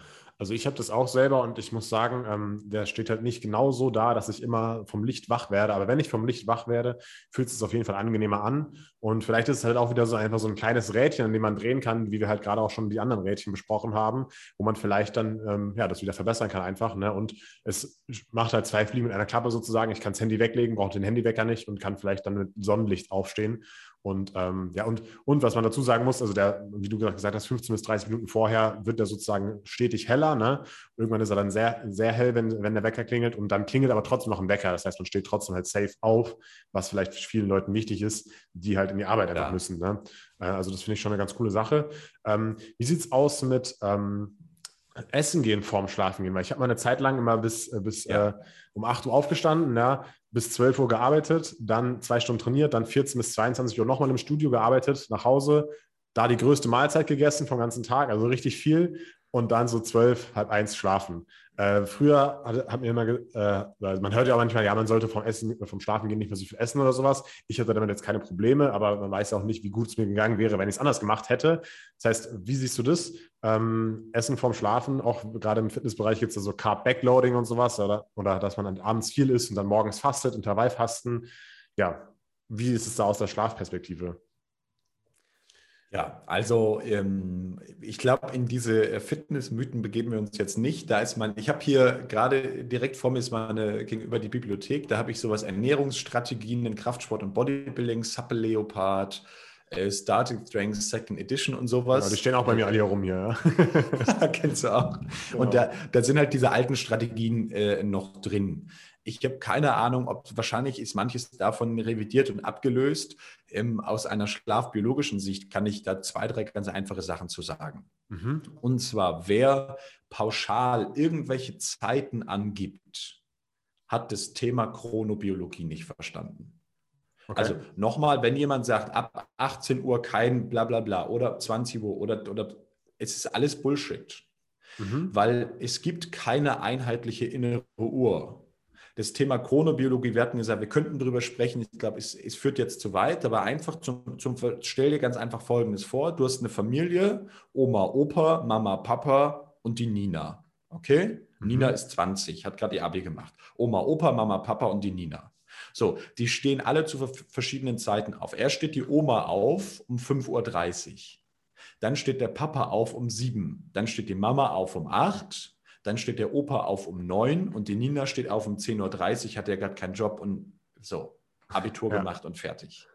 Also ich habe das auch selber und ich muss sagen, ähm, der steht halt nicht genau so da, dass ich immer vom Licht wach werde. Aber wenn ich vom Licht wach werde, fühlt es sich auf jeden Fall angenehmer an. Und vielleicht ist es halt auch wieder so einfach so ein kleines Rädchen, an dem man drehen kann, wie wir halt gerade auch schon die anderen Rädchen besprochen haben, wo man vielleicht dann ähm, ja das wieder verbessern kann einfach. Ne? Und es macht halt zwei Fliegen mit einer Klappe sozusagen. Ich kann das Handy weglegen, brauche den Handywecker nicht und kann vielleicht dann mit Sonnenlicht aufstehen und ähm, ja, und, und was man dazu sagen muss, also der, wie du gesagt hast, 15 bis 30 Minuten vorher wird der sozusagen stetig heller. Ne? Irgendwann ist er dann sehr, sehr hell, wenn, wenn der Wecker klingelt und dann klingelt aber trotzdem noch ein Wecker. Das heißt, man steht trotzdem halt safe auf, was vielleicht vielen Leuten wichtig ist, die halt in die Arbeit einfach ja. müssen. Ne? Äh, also das finde ich schon eine ganz coole Sache. Ähm, wie sieht es aus mit ähm, Essen gehen vorm Schlafen gehen? Weil ich habe mal eine Zeit lang immer bis, äh, bis ja. äh, um 8 Uhr aufgestanden, ja, bis 12 Uhr gearbeitet, dann zwei Stunden trainiert, dann 14 bis 22 Uhr nochmal im Studio gearbeitet, nach Hause, da die größte Mahlzeit gegessen vom ganzen Tag, also richtig viel und dann so zwölf, halb eins schlafen. Äh, früher hat, hat mir immer, äh, man hört ja manchmal, ja, man sollte vom Essen, vom Schlafen gehen nicht mehr so viel essen oder sowas. Ich hatte damit jetzt keine Probleme, aber man weiß ja auch nicht, wie gut es mir gegangen wäre, wenn ich es anders gemacht hätte. Das heißt, wie siehst du das? Ähm, Essen vorm Schlafen, auch gerade im Fitnessbereich gibt es ja so Carb-Backloading und sowas, oder, oder dass man abends viel isst und dann morgens fastet, Intervallfasten. Ja, wie ist es da aus der Schlafperspektive? Ja, also ähm, ich glaube, in diese äh, Fitnessmythen begeben wir uns jetzt nicht. Da ist man, ich habe hier gerade direkt vor mir ist meine gegenüber die Bibliothek, da habe ich sowas Ernährungsstrategien in Kraftsport und Bodybuilding, Supple Leopard, äh, Starting Strength Second Edition und sowas. Ja, die stehen auch bei mir alle hier rum hier. Ja. Kennst du auch. Genau. Und da, da sind halt diese alten Strategien äh, noch drin. Ich habe keine Ahnung, ob wahrscheinlich ist manches davon revidiert und abgelöst. Ähm, aus einer schlafbiologischen Sicht kann ich da zwei, drei ganz einfache Sachen zu sagen. Mhm. Und zwar, wer pauschal irgendwelche Zeiten angibt, hat das Thema Chronobiologie nicht verstanden. Okay. Also nochmal, wenn jemand sagt, ab 18 Uhr kein Blablabla bla, bla, oder 20 Uhr oder, oder es ist alles Bullshit. Mhm. Weil es gibt keine einheitliche innere Uhr das Thema Chronobiologie, wir hatten gesagt, wir könnten darüber sprechen. Ich glaube, es, es, führt jetzt zu weit, aber einfach zum, zum, stell dir ganz einfach Folgendes vor. Du hast eine Familie, Oma, Opa, Mama, Papa und die Nina. Okay? Mhm. Nina ist 20, hat gerade ihr Abi gemacht. Oma, Opa, Mama, Papa und die Nina. So, die stehen alle zu verschiedenen Zeiten auf. Erst steht die Oma auf um 5.30 Uhr. Dann steht der Papa auf um 7. Dann steht die Mama auf um 8. Dann steht der Opa auf um neun und die Nina steht auf um 10.30 Uhr, hat ja gerade keinen Job und so, Abitur ja. gemacht und fertig.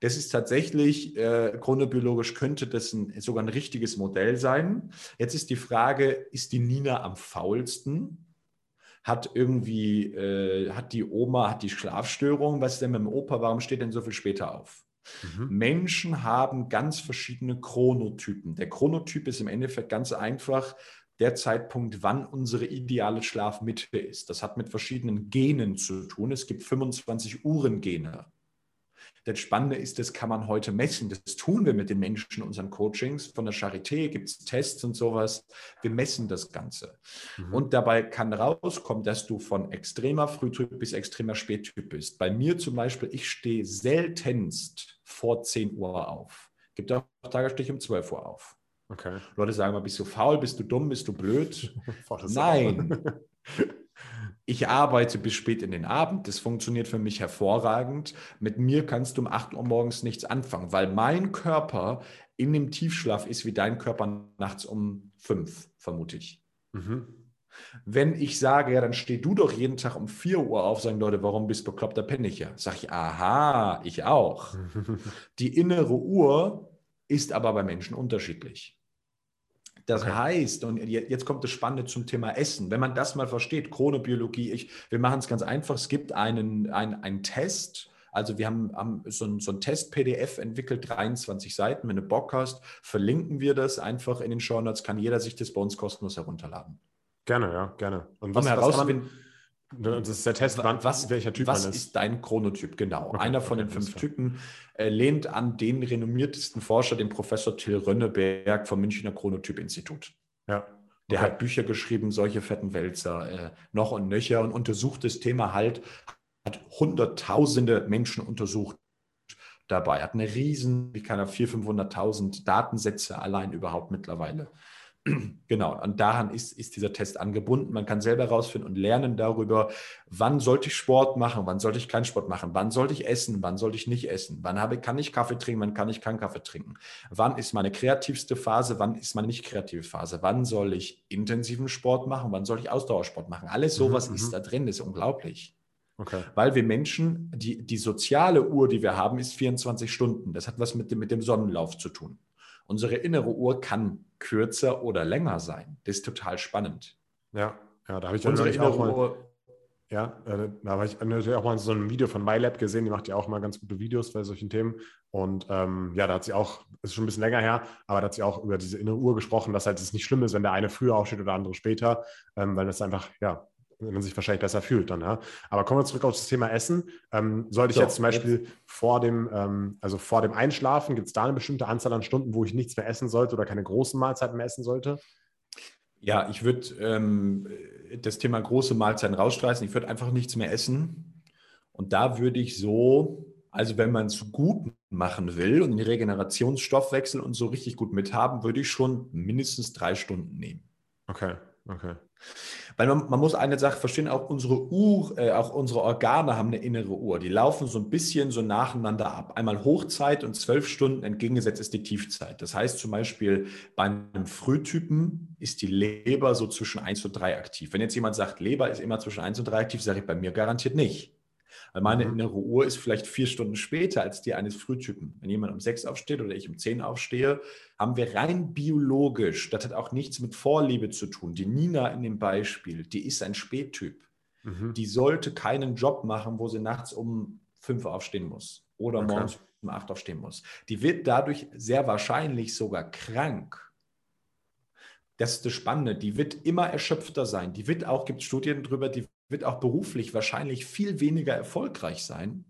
Das ist tatsächlich, äh, chronobiologisch könnte das ein, sogar ein richtiges Modell sein. Jetzt ist die Frage, ist die Nina am faulsten? hat irgendwie, äh, hat die Oma, hat die Schlafstörung, was ist denn mit dem Opa, warum steht denn so viel später auf? Mhm. Menschen haben ganz verschiedene Chronotypen. Der Chronotyp ist im Endeffekt ganz einfach der Zeitpunkt, wann unsere ideale Schlafmitte ist. Das hat mit verschiedenen Genen zu tun. Es gibt 25 Uhrengene. Das Spannende ist, das kann man heute messen. Das tun wir mit den Menschen in unseren Coachings. Von der Charité gibt es Tests und sowas. Wir messen das Ganze. Mhm. Und dabei kann rauskommen, dass du von extremer Frühtyp bis extremer Spättyp bist. Bei mir zum Beispiel, ich stehe seltenst vor 10 Uhr auf. Gibt auch Tage, stehe ich um 12 Uhr auf. Okay. Leute sagen mal, bist du faul, bist du dumm, bist du blöd? Nein. Ich arbeite bis spät in den Abend. Das funktioniert für mich hervorragend. Mit mir kannst du um 8 Uhr morgens nichts anfangen, weil mein Körper in dem Tiefschlaf ist wie dein Körper nachts um 5, vermute ich. Mhm. Wenn ich sage, ja, dann steh du doch jeden Tag um 4 Uhr auf, sagen Leute, warum bist du bekloppt, da penne ich ja. Sag ich, aha, ich auch. Die innere Uhr ist aber bei Menschen unterschiedlich. Das okay. heißt, und jetzt kommt das Spannende zum Thema Essen. Wenn man das mal versteht, Chronobiologie, ich, wir machen es ganz einfach. Es gibt einen, einen, einen Test, also wir haben, haben so ein, so ein Test-PDF entwickelt, 23 Seiten. Wenn du Bock hast, verlinken wir das einfach in den Show Notes, kann jeder sich das bei uns kostenlos herunterladen. Gerne, ja, gerne. Und was, um herauszufinden, das ist der Test, wann, was, welcher Typ was ist. ist dein Chronotyp, genau. Okay, Einer von okay, den fünf Typen äh, lehnt an den renommiertesten Forscher, den Professor Till Rönneberg vom Münchner Chronotyp-Institut. Ja. Der hat Bücher geschrieben, solche fetten Wälzer, äh, noch und nöcher und untersucht das Thema halt, hat hunderttausende Menschen untersucht dabei, hat eine riesen, wie kann er, 400.000, 500.000 Datensätze allein überhaupt mittlerweile. Genau, und daran ist, ist dieser Test angebunden. Man kann selber herausfinden und lernen darüber, wann sollte ich Sport machen, wann sollte ich keinen Sport machen, wann sollte ich essen, wann sollte ich nicht essen, wann habe, kann ich Kaffee trinken, wann kann ich keinen Kaffee trinken, wann ist meine kreativste Phase, wann ist meine nicht kreative Phase, wann soll ich intensiven Sport machen, wann soll ich Ausdauersport machen. Alles mhm, sowas mhm, ist da drin, das ist unglaublich. Okay. Weil wir Menschen, die, die soziale Uhr, die wir haben, ist 24 Stunden. Das hat was mit dem, mit dem Sonnenlauf zu tun. Unsere innere Uhr kann kürzer oder länger sein. Das ist total spannend. Ja, ja da habe ich Unsere innere auch mal, Uhr. Ja, äh, da habe ich natürlich auch mal so ein Video von MyLab gesehen, die macht ja auch mal ganz gute Videos bei solchen Themen. Und ähm, ja, da hat sie auch, ist schon ein bisschen länger her, aber da hat sie auch über diese innere Uhr gesprochen, dass halt es nicht schlimm ist, wenn der eine früher aufsteht oder der andere später, ähm, weil das einfach, ja, man sich wahrscheinlich besser fühlt dann. Ja? Aber kommen wir zurück auf das Thema Essen. Ähm, sollte ich so, jetzt zum Beispiel jetzt. vor dem, ähm, also vor dem Einschlafen, gibt es da eine bestimmte Anzahl an Stunden, wo ich nichts mehr essen sollte oder keine großen Mahlzeiten mehr essen sollte? Ja, ich würde ähm, das Thema große Mahlzeiten rausstreichen. Ich würde einfach nichts mehr essen. Und da würde ich so, also wenn man es gut machen will und den Regenerationsstoffwechsel und so richtig gut mithaben, würde ich schon mindestens drei Stunden nehmen. Okay, okay. Weil man, man, muss eine Sache verstehen, auch unsere Uhr, äh, auch unsere Organe haben eine innere Uhr. Die laufen so ein bisschen so nacheinander ab. Einmal Hochzeit und zwölf Stunden entgegengesetzt ist die Tiefzeit. Das heißt zum Beispiel, bei einem Frühtypen ist die Leber so zwischen 1 und 3 aktiv. Wenn jetzt jemand sagt, Leber ist immer zwischen 1 und 3 aktiv, sage ich bei mir garantiert nicht. Weil meine mhm. innere Uhr ist vielleicht vier Stunden später als die eines Frühtypen. Wenn jemand um sechs aufsteht oder ich um zehn aufstehe, haben wir rein biologisch, das hat auch nichts mit Vorliebe zu tun. Die Nina in dem Beispiel, die ist ein Spättyp. Mhm. Die sollte keinen Job machen, wo sie nachts um fünf aufstehen muss oder okay. morgens um acht aufstehen muss. Die wird dadurch sehr wahrscheinlich sogar krank. Das ist das Spannende. Die wird immer erschöpfter sein. Die wird auch, gibt es Studien darüber, die wird auch beruflich wahrscheinlich viel weniger erfolgreich sein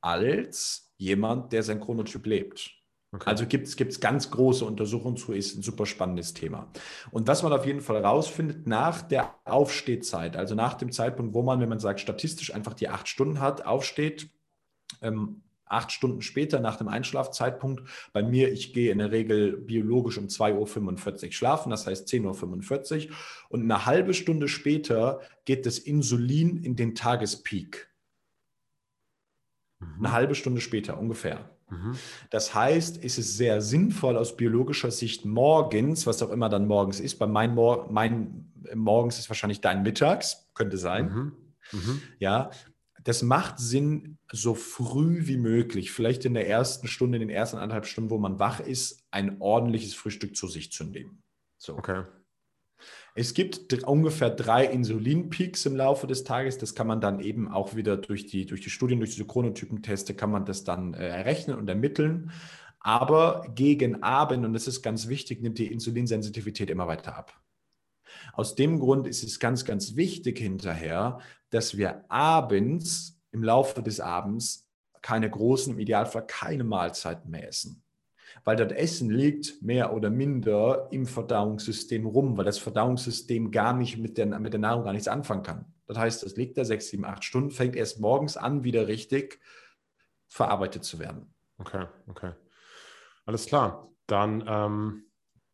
als jemand, der sein Chronotyp lebt. Okay. Also gibt es ganz große Untersuchungen zu, ist ein super spannendes Thema. Und was man auf jeden Fall rausfindet, nach der Aufstehzeit, also nach dem Zeitpunkt, wo man, wenn man sagt, statistisch einfach die acht Stunden hat, aufsteht, ähm, acht Stunden später nach dem Einschlafzeitpunkt. Bei mir, ich gehe in der Regel biologisch um 2.45 Uhr schlafen, das heißt 10.45 Uhr. Und eine halbe Stunde später geht das Insulin in den Tagespeak. Mhm. Eine halbe Stunde später ungefähr. Mhm. Das heißt, ist es sehr sinnvoll aus biologischer Sicht morgens, was auch immer dann morgens ist, bei mein, Mor mein morgens ist wahrscheinlich dein Mittags, könnte sein. Mhm. Mhm. Ja, das macht Sinn, so früh wie möglich, vielleicht in der ersten Stunde, in den ersten anderthalb Stunden, wo man wach ist, ein ordentliches Frühstück zu sich zu nehmen. So. Okay. Es gibt ungefähr drei Insulinpeaks im Laufe des Tages. Das kann man dann eben auch wieder durch die, durch die Studien, durch diese Chronotypenteste, kann man das dann äh, errechnen und ermitteln. Aber gegen Abend, und das ist ganz wichtig, nimmt die Insulinsensitivität immer weiter ab. Aus dem Grund ist es ganz, ganz wichtig hinterher, dass wir abends, im Laufe des Abends, keine großen, im Idealfall keine Mahlzeiten mehr essen weil das Essen liegt mehr oder minder im Verdauungssystem rum, weil das Verdauungssystem gar nicht mit der, mit der Nahrung gar nichts anfangen kann. Das heißt, es liegt da sechs, sieben, acht Stunden, fängt erst morgens an, wieder richtig verarbeitet zu werden. Okay, okay. Alles klar. Dann ähm,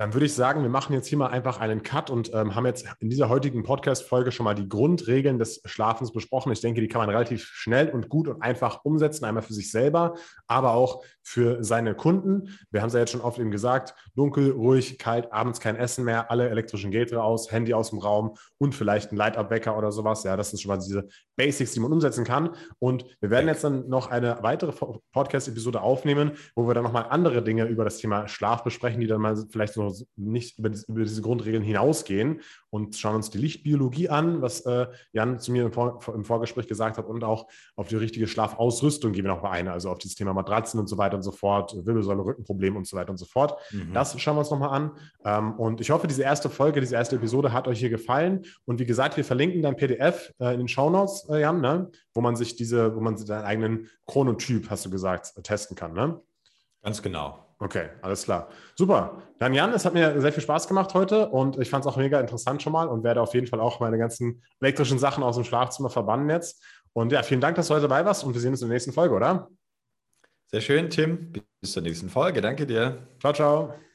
dann würde ich sagen, wir machen jetzt hier mal einfach einen Cut und ähm, haben jetzt in dieser heutigen Podcast-Folge schon mal die Grundregeln des Schlafens besprochen. Ich denke, die kann man relativ schnell und gut und einfach umsetzen, einmal für sich selber, aber auch für seine Kunden. Wir haben es ja jetzt schon oft eben gesagt, dunkel, ruhig, kalt, abends kein Essen mehr, alle elektrischen Geräte aus, Handy aus dem Raum und vielleicht ein Light-Up-Wecker oder sowas. Ja, das sind schon mal diese Basics, die man umsetzen kann. Und wir werden jetzt dann noch eine weitere Podcast-Episode aufnehmen, wo wir dann nochmal andere Dinge über das Thema Schlaf besprechen, die dann mal vielleicht so nicht über, diese Grundregeln hinausgehen und schauen uns die Lichtbiologie an, was äh, Jan zu mir im, Vor im, Vorgespräch gesagt hat, und auch auf die richtige Schlafausrüstung gehen wir noch mal ein, also auf dieses Thema Matratzen und so weiter und so fort, Wirbelsäule, Rückenprobleme und so weiter und so fort. Mhm. Das schauen wir uns nochmal an. Ähm, und ich hoffe, diese erste Folge, diese erste Episode hat euch hier gefallen. Und wie gesagt, wir verlinken dein PDF äh, in den Shownotes, äh, Jan, ne? wo man sich diese, wo man seinen eigenen Chronotyp, hast du gesagt, testen kann. Ne? Ganz genau. Okay, alles klar. Super. Dann Jan, es hat mir sehr viel Spaß gemacht heute und ich fand es auch mega interessant schon mal und werde auf jeden Fall auch meine ganzen elektrischen Sachen aus dem Schlafzimmer verbannen jetzt. Und ja, vielen Dank, dass du heute dabei warst und wir sehen uns in der nächsten Folge, oder? Sehr schön, Tim. Bis zur nächsten Folge. Danke dir. Ciao, ciao.